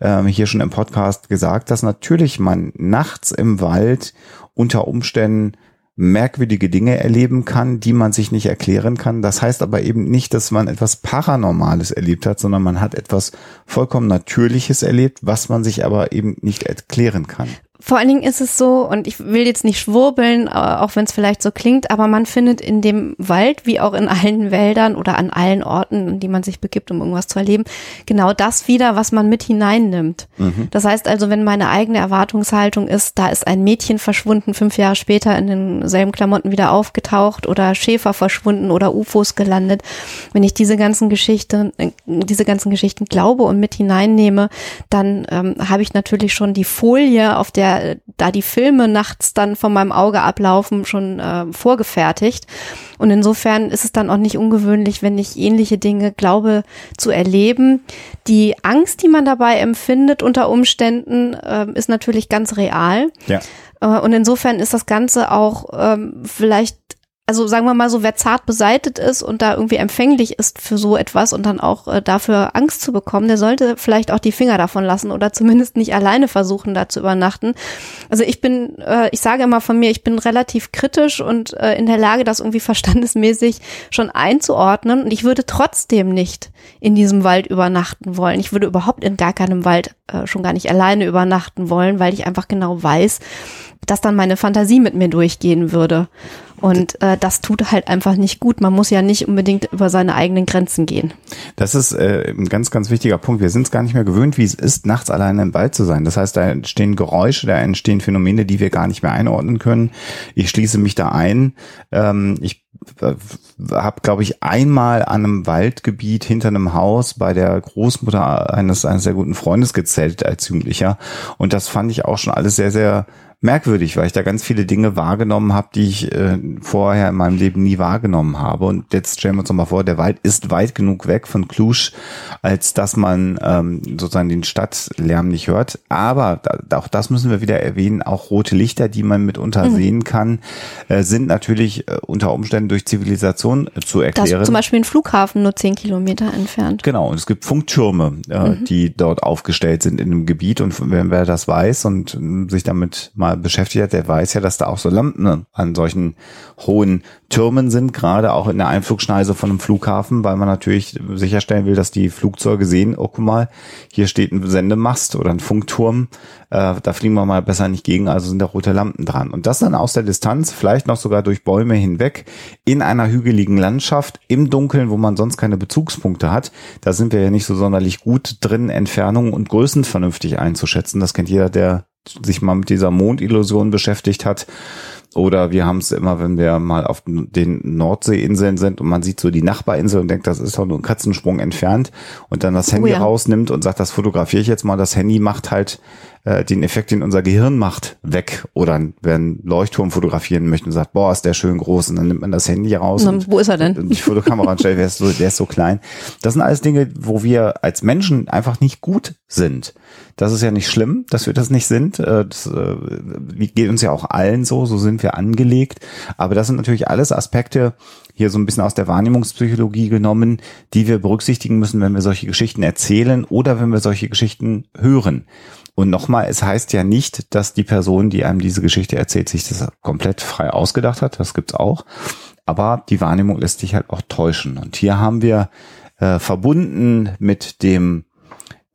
ähm, hier schon im Podcast gesagt, dass natürlich man nachts im Wald unter Umständen merkwürdige Dinge erleben kann, die man sich nicht erklären kann. Das heißt aber eben nicht, dass man etwas Paranormales erlebt hat, sondern man hat etwas vollkommen Natürliches erlebt, was man sich aber eben nicht erklären kann. Vor allen Dingen ist es so, und ich will jetzt nicht schwurbeln, äh, auch wenn es vielleicht so klingt, aber man findet in dem Wald, wie auch in allen Wäldern oder an allen Orten, in die man sich begibt, um irgendwas zu erleben, genau das wieder, was man mit hineinnimmt. Das heißt also, wenn meine eigene Erwartungshaltung ist, da ist ein Mädchen verschwunden, fünf Jahre später in denselben Klamotten wieder aufgetaucht oder Schäfer verschwunden oder UFOs gelandet, wenn ich diese ganzen Geschichten, äh, diese ganzen Geschichten glaube und mit hineinnehme, dann ähm, habe ich natürlich schon die Folie, auf der äh, da die Filme nachts dann von meinem Auge ablaufen, schon äh, vorgefertigt. Und insofern ist es dann auch nicht ungewöhnlich, wenn ich ähnliche Dinge glaube zu erleben. Die Angst, die man dabei empfindet unter Umständen, äh, ist natürlich ganz real. Ja. Äh, Und insofern ist das Ganze auch ähm, vielleicht, also sagen wir mal so, wer zart beseitet ist und da irgendwie empfänglich ist für so etwas und dann auch äh, dafür Angst zu bekommen, der sollte vielleicht auch die Finger davon lassen oder zumindest nicht alleine versuchen, da zu übernachten. Also ich bin, äh, ich sage immer von mir, ich bin relativ kritisch und äh, in der Lage, das irgendwie verstandesmäßig schon einzuordnen. Und ich würde trotzdem nicht in diesem Wald übernachten wollen. Ich würde überhaupt in gar keinem Wald äh, schon gar nicht alleine übernachten wollen, weil ich einfach genau weiß, dass dann meine Fantasie mit mir durchgehen würde. Und äh, das tut halt einfach nicht gut. Man muss ja nicht unbedingt über seine eigenen Grenzen gehen. Das ist äh, ein ganz, ganz wichtiger Punkt. Wir sind es gar nicht mehr gewöhnt, wie es ist, nachts alleine im Wald zu sein. Das heißt, da entstehen Geräusche, da entstehen Phänomene, die wir gar nicht mehr einordnen können. Ich schließe mich da ein. Ähm, ich äh, habe, glaube ich, einmal an einem Waldgebiet hinter einem Haus bei der Großmutter eines, eines sehr guten Freundes gezählt als Jugendlicher. Und das fand ich auch schon alles sehr, sehr merkwürdig, weil ich da ganz viele Dinge wahrgenommen habe, die ich äh, vorher in meinem Leben nie wahrgenommen habe. Und jetzt stellen wir uns doch mal vor, der Wald ist weit genug weg von Cluj, als dass man ähm, sozusagen den Stadtlärm nicht hört. Aber da, auch das müssen wir wieder erwähnen, auch rote Lichter, die man mitunter Mhm. sehen kann, äh, sind natürlich äh, unter Umständen durch Zivilisation äh, zu erklären. ist zum Beispiel ein Flughafen nur zehn Kilometer entfernt. Genau, und es gibt Funktürme, äh, Mhm. die dort aufgestellt sind in dem Gebiet. Und wenn wer das weiß und ähm, sich damit mal beschäftigt hat, der weiß ja, dass da auch so Lampen an solchen hohen Türmen sind, gerade auch in der Einflugschneise von einem Flughafen, weil man natürlich sicherstellen will, dass die Flugzeuge sehen, oh guck mal, hier steht ein Sendemast oder ein Funkturm, äh, da fliegen wir mal besser nicht gegen, also sind da rote Lampen dran. Und das dann aus der Distanz, vielleicht noch sogar durch Bäume hinweg, in einer hügeligen Landschaft, im Dunkeln, wo man sonst keine Bezugspunkte hat. Da sind wir ja nicht so sonderlich gut drin, Entfernungen und Größen vernünftig einzuschätzen. Das kennt jeder, der sich mal mit dieser Mondillusion beschäftigt hat. Oder wir haben es immer, wenn wir mal auf den Nordseeinseln sind und man sieht so die Nachbarinsel und denkt, das ist doch nur ein Katzensprung entfernt und dann das Handy oh ja. rausnimmt und sagt, das fotografiere ich jetzt mal. Das Handy macht halt äh, den Effekt, den unser Gehirn macht, weg. Oder wenn Leuchtturm fotografieren möchte und sagt, boah, ist der schön groß und dann nimmt man das Handy raus. Und, wo ist er denn? Und die Fotokamera anstellt, der ist, so, der ist so klein. Das sind alles Dinge, wo wir als Menschen einfach nicht gut sind. Das ist ja nicht schlimm, dass wir das nicht sind. Äh, das äh, geht uns ja auch allen so, so sind wir angelegt. Aber das sind natürlich alles Aspekte, hier so ein bisschen aus der Wahrnehmungspsychologie genommen, die wir berücksichtigen müssen, wenn wir solche Geschichten erzählen oder wenn wir solche Geschichten hören. Und nochmal, es heißt ja nicht, dass die Person, die einem diese Geschichte erzählt, sich das komplett frei ausgedacht hat. Das gibt's auch. Aber die Wahrnehmung lässt sich halt auch täuschen. Und hier haben wir äh, verbunden mit dem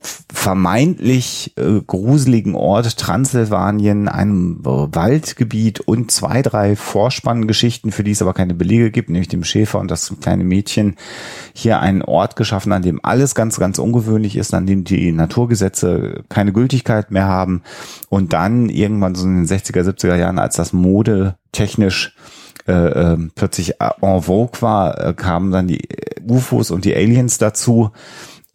vermeintlich äh, gruseligen Ort Transsilvanien, einem Waldgebiet und zwei, drei Vorspanngeschichten, für die es aber keine Belege gibt, nämlich dem Schäfer und das kleine Mädchen, hier einen Ort geschaffen, an dem alles ganz, ganz ungewöhnlich ist, an dem die Naturgesetze keine Gültigkeit mehr haben und dann irgendwann so in den 60er, 70er Jahren, als das Mode technisch äh, äh, plötzlich en vogue war, äh, kamen dann die UFOs und die Aliens dazu.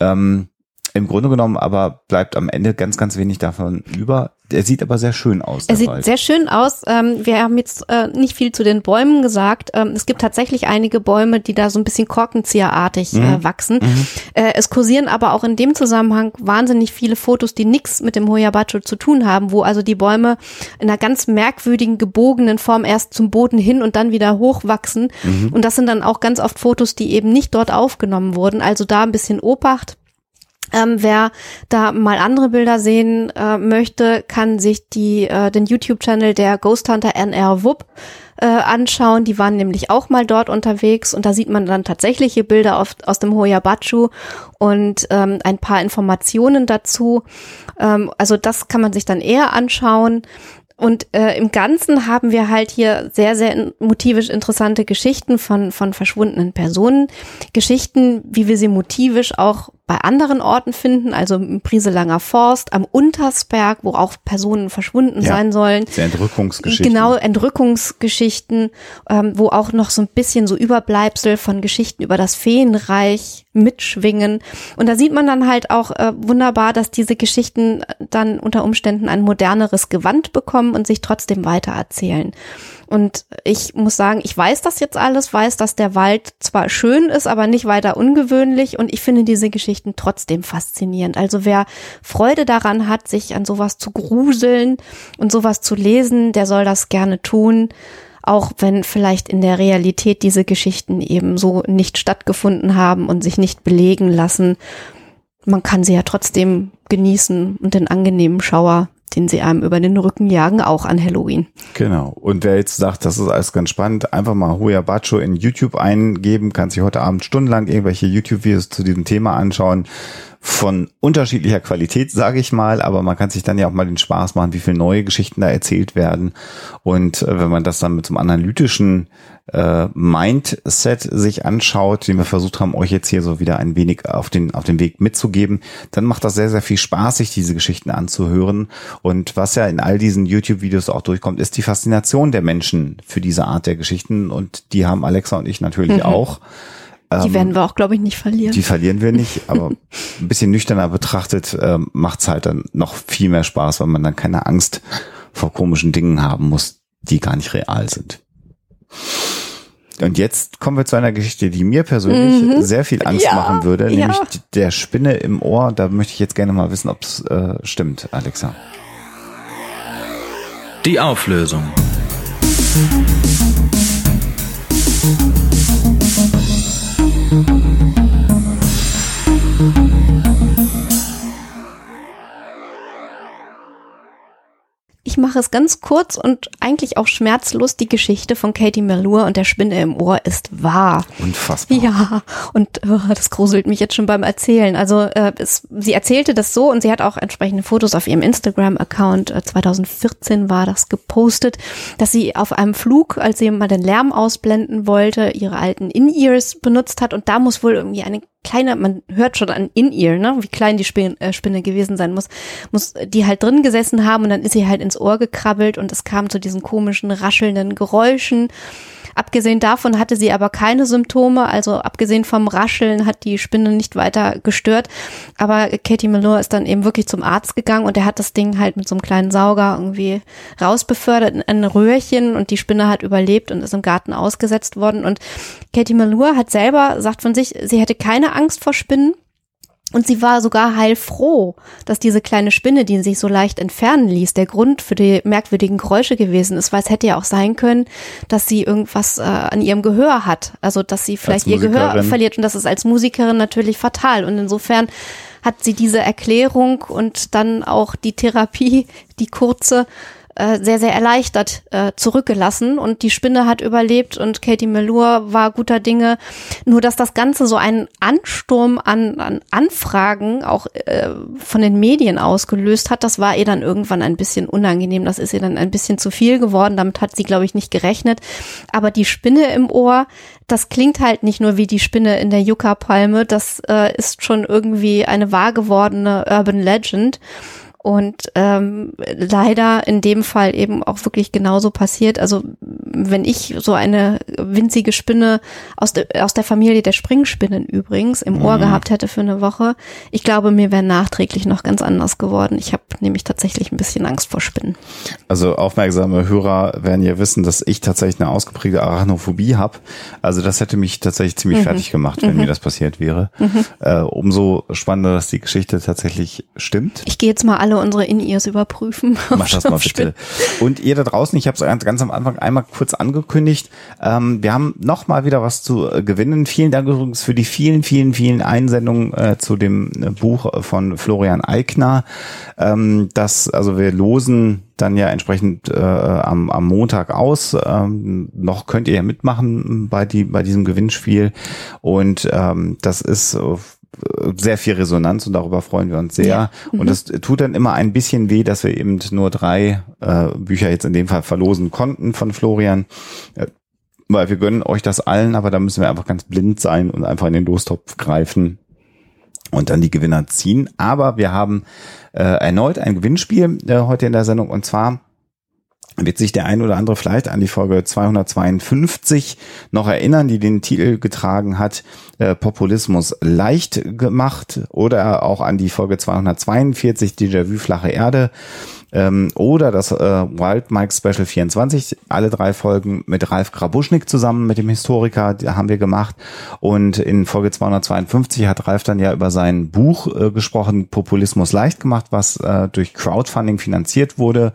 Ähm, im Grunde genommen aber bleibt am Ende ganz, ganz wenig davon über. Er sieht aber sehr schön aus. Er sieht Wald. sehr schön aus. Ähm, wir haben jetzt äh, nicht viel zu den Bäumen gesagt. Ähm, es gibt tatsächlich einige Bäume, die da so ein bisschen korkenzieherartig äh, mhm. wachsen. Mhm. Äh, es kursieren aber auch in dem Zusammenhang wahnsinnig viele Fotos, die nichts mit dem Hoyabacho zu tun haben, wo also die Bäume in einer ganz merkwürdigen, gebogenen Form erst zum Boden hin und dann wieder hochwachsen. Mhm. Und das sind dann auch ganz oft Fotos, die eben nicht dort aufgenommen wurden. Also da ein bisschen Obacht. Ähm, wer da mal andere Bilder sehen äh, möchte, kann sich die, äh, den YouTube-Channel der Ghost Hunter NR Wupp äh, anschauen. Die waren nämlich auch mal dort unterwegs und da sieht man dann tatsächliche Bilder auf, aus dem Hoyabachu und ähm, ein paar Informationen dazu. Ähm, also das kann man sich dann eher anschauen. Und äh, im Ganzen haben wir halt hier sehr, sehr motivisch interessante Geschichten von, von verschwundenen Personen. Geschichten, wie wir sie motivisch auch bei anderen Orten finden, also im Prieselanger Forst, am Untersberg, wo auch Personen verschwunden ja, sein sollen. Entrückungsgeschichten. Genau, Entrückungsgeschichten, ähm, wo auch noch so ein bisschen so Überbleibsel von Geschichten über das Feenreich mitschwingen. Und da sieht man dann halt auch äh, wunderbar, dass diese Geschichten dann unter Umständen ein moderneres Gewand bekommen und sich trotzdem weiter erzählen. Und ich muss sagen, ich weiß das jetzt alles, weiß, dass der Wald zwar schön ist, aber nicht weiter ungewöhnlich und ich finde diese Geschichten trotzdem faszinierend. Also wer Freude daran hat, sich an sowas zu gruseln und sowas zu lesen, der soll das gerne tun auch wenn vielleicht in der Realität diese Geschichten eben so nicht stattgefunden haben und sich nicht belegen lassen. Man kann sie ja trotzdem genießen und den angenehmen Schauer den sie einem über den Rücken jagen, auch an Halloween. Genau. Und wer jetzt sagt, das ist alles ganz spannend, einfach mal Hoya Bacho in YouTube eingeben, kann sich heute Abend stundenlang irgendwelche YouTube-Videos zu diesem Thema anschauen von unterschiedlicher Qualität, sage ich mal, aber man kann sich dann ja auch mal den Spaß machen, wie viele neue Geschichten da erzählt werden. Und äh, wenn man das dann mit so einem analytischen äh, Mindset sich anschaut, den wir versucht haben, euch jetzt hier so wieder ein wenig auf den, auf den Weg mitzugeben, dann macht das sehr, sehr viel Spaß, sich diese Geschichten anzuhören. Und was ja in all diesen YouTube-Videos auch durchkommt, ist die Faszination der Menschen für diese Art der Geschichten. Und die haben Alexa und ich natürlich mhm. auch. Die ähm, werden wir auch, glaube ich, nicht verlieren. Die verlieren wir nicht, aber ein bisschen nüchterner betrachtet äh, macht es halt dann noch viel mehr Spaß, weil man dann keine Angst vor komischen Dingen haben muss, die gar nicht real sind. Und jetzt kommen wir zu einer Geschichte, die mir persönlich mhm. sehr viel Angst ja, machen würde, nämlich ja. der Spinne im Ohr. Da möchte ich jetzt gerne mal wissen, ob es äh, stimmt, Alexa. Die Auflösung. Ich mache es ganz kurz und eigentlich auch schmerzlos. Die Geschichte von Katie Melua und der Spinne im Ohr ist wahr. Unfassbar. Ja, und oh, das gruselt mich jetzt schon beim Erzählen. Also äh, es, sie erzählte das so und sie hat auch entsprechende Fotos auf ihrem Instagram-Account, äh, 2014 war das gepostet, dass sie auf einem Flug, als sie mal den Lärm ausblenden wollte, ihre alten In-Ears benutzt hat und da muss wohl irgendwie eine kleine, man hört schon an In-Ear, ne, wie klein die Spinne, äh, Spinne gewesen sein muss, muss die halt drin gesessen haben und dann ist sie halt ins Ohr gekrabbelt und es kam zu diesen komischen, raschelnden Geräuschen Abgesehen davon hatte sie aber keine Symptome, also abgesehen vom Rascheln hat die Spinne nicht weiter gestört. Aber Katie Malone ist dann eben wirklich zum Arzt gegangen und er hat das Ding halt mit so einem kleinen Sauger irgendwie rausbefördert in ein Röhrchen und die Spinne hat überlebt und ist im Garten ausgesetzt worden. Und Katie Malure hat selber, sagt von sich, sie hätte keine Angst vor Spinnen. Und sie war sogar heilfroh, dass diese kleine Spinne, die sich so leicht entfernen ließ, der Grund für die merkwürdigen Geräusche gewesen ist, weil es hätte ja auch sein können, dass sie irgendwas äh, an ihrem Gehör hat. Also, dass sie vielleicht ihr Gehör verliert und das ist als Musikerin natürlich fatal. Und insofern hat sie diese Erklärung und dann auch die Therapie, die kurze, äh, sehr, sehr erleichtert äh, zurückgelassen und die Spinne hat überlebt und Katie Melur war guter Dinge. Nur dass das Ganze so einen Ansturm an, an Anfragen auch äh, von den Medien ausgelöst hat, das war ihr dann irgendwann ein bisschen unangenehm. Das ist ihr dann ein bisschen zu viel geworden. Damit hat sie, glaube ich, nicht gerechnet. Aber die Spinne im Ohr, das klingt halt nicht nur wie die Spinne in der Yucca-Palme, das äh, ist schon irgendwie eine wahr gewordene Urban Legend. Und ähm, leider in dem Fall eben auch wirklich genauso passiert. Also wenn ich so eine winzige Spinne aus, de, aus der Familie der Springspinnen übrigens im Ohr mhm. gehabt hätte für eine Woche, ich glaube, mir wäre nachträglich noch ganz anders geworden. Ich habe nämlich tatsächlich ein bisschen Angst vor Spinnen. Also aufmerksame Hörer werden ja wissen, dass ich tatsächlich eine ausgeprägte Arachnophobie habe. Also das hätte mich tatsächlich ziemlich mhm. fertig gemacht, wenn mhm. mir das passiert wäre. Mhm. Äh, umso spannender, dass die Geschichte tatsächlich stimmt. Ich gehe jetzt mal alle alle unsere In-Ears überprüfen. Mach das mal bitte. Und ihr da draußen, ich habe es ganz am Anfang einmal kurz angekündigt, ähm, wir haben noch mal wieder was zu äh, gewinnen. Vielen Dank übrigens für die vielen, vielen, vielen Einsendungen äh, zu dem äh, Buch von Florian Eigner. Ähm, das, also wir losen dann ja entsprechend äh, am, am Montag aus. Ähm, noch könnt ihr ja mitmachen bei, die, bei diesem Gewinnspiel. Und ähm, das ist sehr viel Resonanz und darüber freuen wir uns sehr. Ja. Mhm. Und es tut dann immer ein bisschen weh, dass wir eben nur drei äh, Bücher jetzt in dem Fall verlosen konnten von Florian. Äh, weil wir gönnen euch das allen, aber da müssen wir einfach ganz blind sein und einfach in den Lostopf greifen und dann die Gewinner ziehen. Aber wir haben äh, erneut ein Gewinnspiel äh, heute in der Sendung und zwar wird sich der ein oder andere vielleicht an die Folge 252 noch erinnern, die den Titel getragen hat, äh, Populismus leicht gemacht oder auch an die Folge 242, Déjà-vu flache Erde ähm, oder das äh, Wild Mike Special 24, alle drei Folgen mit Ralf Grabuschnik zusammen, mit dem Historiker, die haben wir gemacht. Und in Folge 252 hat Ralf dann ja über sein Buch äh, gesprochen, Populismus leicht gemacht, was äh, durch Crowdfunding finanziert wurde.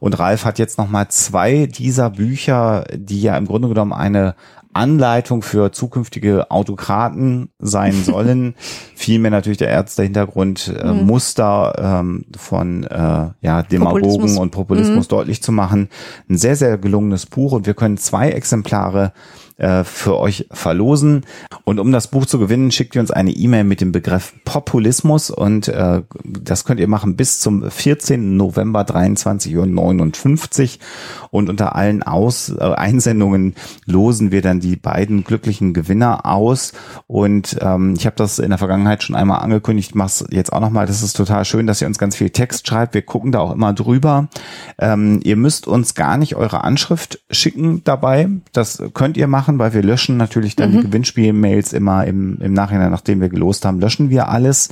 Und Ralf hat jetzt nochmal zwei dieser Bücher, die ja im Grunde genommen eine Anleitung für zukünftige Autokraten sein sollen. Vielmehr natürlich der Ärzte-Hintergrund, äh, mhm. Muster ähm, von äh, ja, Demagogen Populismus. und Populismus mhm. deutlich zu machen. Ein sehr, sehr gelungenes Buch und wir können zwei Exemplare äh, für euch verlosen. Und um das Buch zu gewinnen, schickt ihr uns eine E-Mail mit dem Begriff Populismus und äh, das könnt ihr machen bis zum 14. November 23 Uhr 59 und unter allen Aus äh, Einsendungen losen wir dann die beiden glücklichen Gewinner aus und ähm, ich habe das in der Vergangenheit schon einmal angekündigt, mach's jetzt auch nochmal. Das ist total schön, dass ihr uns ganz viel Text schreibt. Wir gucken da auch immer drüber. Ähm, ihr müsst uns gar nicht eure Anschrift schicken dabei. Das könnt ihr machen weil wir löschen natürlich dann mhm. die Gewinnspiel-Mails immer im, im Nachhinein, nachdem wir gelost haben, löschen wir alles.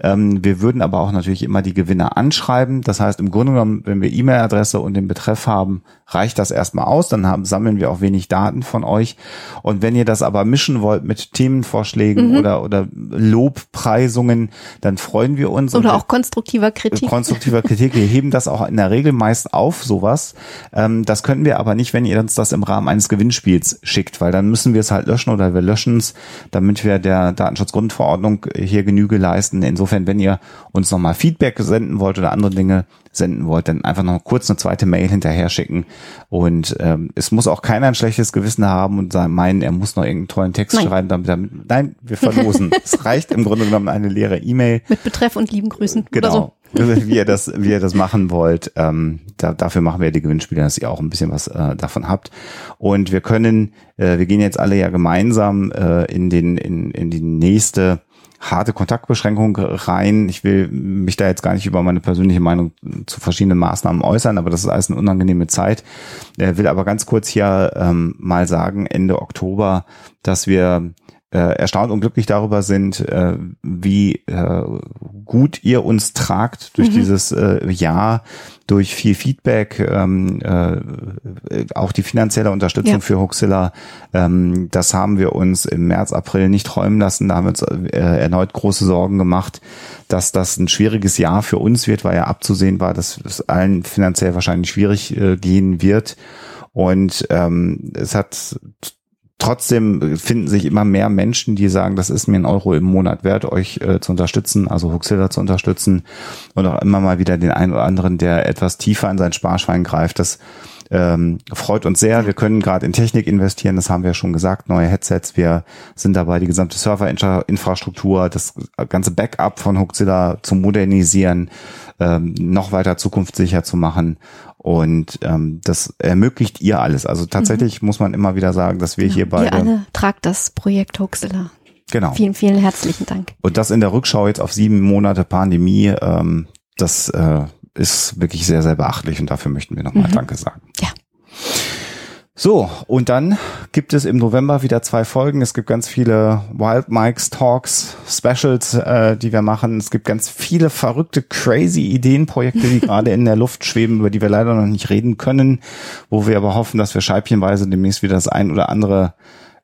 Ähm, wir würden aber auch natürlich immer die Gewinner anschreiben. Das heißt, im Grunde genommen, wenn wir E-Mail-Adresse und den Betreff haben, reicht das erstmal aus. Dann haben, sammeln wir auch wenig Daten von euch. Und wenn ihr das aber mischen wollt mit Themenvorschlägen mhm. oder, oder Lobpreisungen, dann freuen wir uns. Oder auch konstruktiver Kritik. Konstruktiver Kritik. Wir heben das auch in der Regel meist auf, sowas. Ähm, das können wir aber nicht, wenn ihr uns das im Rahmen eines Gewinnspiels schickt, weil dann müssen wir es halt löschen oder wir löschen es, damit wir der Datenschutzgrundverordnung hier Genüge leisten. Insofern, wenn ihr uns nochmal Feedback senden wollt oder andere Dinge, senden wollt, dann einfach noch kurz eine zweite Mail hinterher schicken. Und ähm, es muss auch keiner ein schlechtes Gewissen haben und sagen, meinen, er muss noch irgendeinen tollen Text Nein. schreiben. Damit, damit, nein, wir verlosen. es reicht im Grunde genommen eine leere E-Mail. Mit Betreff und lieben Grüßen Genau. oder so. wie ihr das, wie ihr das machen wollt. Ähm, da, dafür machen wir die Gewinnspiele, dass ihr auch ein bisschen was äh, davon habt. Und wir können, äh, wir gehen jetzt alle ja gemeinsam äh, in den, in, in die nächste harte Kontaktbeschränkung rein. Ich will mich da jetzt gar nicht über meine persönliche Meinung zu verschiedenen Maßnahmen äußern, aber das ist alles eine unangenehme Zeit. Äh, will aber ganz kurz hier ähm, mal sagen, Ende Oktober, dass wir erstaunt und glücklich darüber sind, äh, wie äh, gut ihr uns tragt durch dieses äh, Jahr, durch viel Feedback, ähm, äh, auch die finanzielle Unterstützung Ja. für Huxilla. Ähm, das haben wir uns im März, April nicht träumen lassen. Da haben wir uns äh, erneut große Sorgen gemacht, dass das ein schwieriges Jahr für uns wird, weil ja abzusehen war, dass es allen finanziell wahrscheinlich schwierig äh, gehen wird. Und ähm, es hat trotzdem finden sich immer mehr Menschen, die sagen, das ist mir ein Euro im Monat wert, euch äh, zu unterstützen, also Huxilla zu unterstützen und auch immer mal wieder den einen oder anderen, der etwas tiefer in sein Sparschwein greift. Das ähm, freut uns sehr. Wir können gerade in Technik investieren, das haben wir schon gesagt, neue Headsets. Wir sind dabei, die gesamte Serverinfrastruktur, das ganze Backup von Huxilla zu modernisieren, ähm, noch weiter zukunftssicher zu machen. Und ähm, das ermöglicht ihr alles. Also tatsächlich muss man immer wieder sagen, dass wir hier Ihr beide alle tragt das Projekt Hoaxilla. genau. Vielen, vielen herzlichen Dank. Und das in der Rückschau jetzt auf sieben Monate Pandemie, ähm, das äh, ist wirklich sehr, sehr beachtlich und dafür möchten wir nochmal Danke sagen. So, und dann gibt es im November wieder zwei Folgen. Es gibt ganz viele Wild Mikes Talks, Specials, äh, die wir machen. Es gibt ganz viele verrückte, crazy Ideenprojekte, die gerade in der Luft schweben, über die wir leider noch nicht reden können, wo wir aber hoffen, dass wir scheibchenweise demnächst wieder das ein oder andere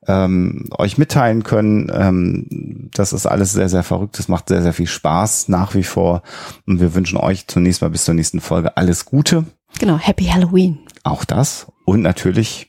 ähm, euch mitteilen können. Ähm, das ist alles sehr, sehr verrückt. Es macht sehr, sehr viel Spaß nach wie vor. Und wir wünschen euch zunächst mal bis zur nächsten Folge alles Gute. Genau. Happy Halloween. Auch das. Und natürlich